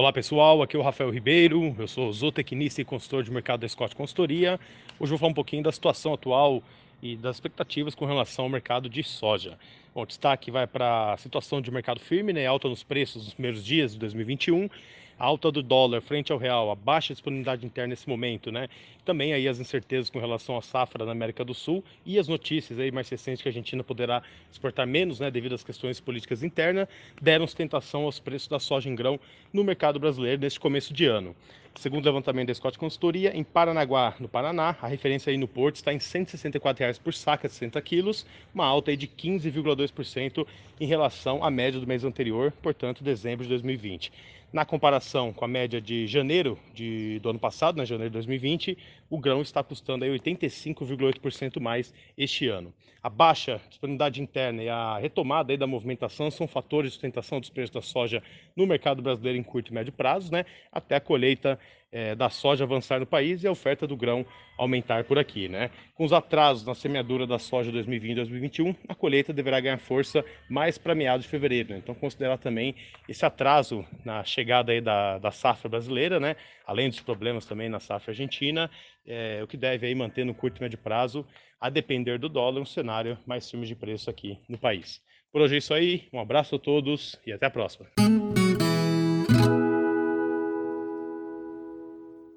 Olá pessoal, aqui é o Rafael Ribeiro, eu sou zootecnista e consultor de mercado da Scott Consultoria. Hoje vou falar um pouquinho da situação atual e das expectativas com relação ao mercado de soja. Bom, destaque vai para a situação de mercado firme, né, alta nos preços nos primeiros dias de 2021 a alta do dólar frente ao real, a baixa disponibilidade interna nesse momento, né? Também aí as incertezas com relação à safra na América do Sul e as notícias aí mais recentes que a Argentina poderá exportar menos, né, devido às questões políticas internas, deram sustentação aos preços da soja em grão no mercado brasileiro neste começo de ano. Segundo o levantamento da Scott Consultoria, em Paranaguá, no Paraná, a referência aí no porto está em R$ 164 reais por saca de 60 quilos, uma alta de 15,2% em relação à média do mês anterior, portanto, dezembro de 2020. Na comparação com a média de janeiro de, do ano passado, né, janeiro de 2020, o grão está custando 85,8% mais este ano. A baixa disponibilidade interna e a retomada da movimentação são fatores de sustentação dos preços da soja no mercado brasileiro em curto e médio prazo, né, até a colheita é, da soja avançar no país e a oferta do grão aumentar por aqui. Né? Com os atrasos na semeadura da soja 2020 e 2021, a colheita deverá ganhar força mais para meados de fevereiro. Né? Então, considerar também esse atraso na chegada aí da, da safra brasileira, né? além dos problemas também na safra argentina, é, o que deve aí manter no curto e médio prazo, a depender do dólar, um cenário mais firme de preço aqui no país. Por hoje é isso aí, um abraço a todos e até a próxima.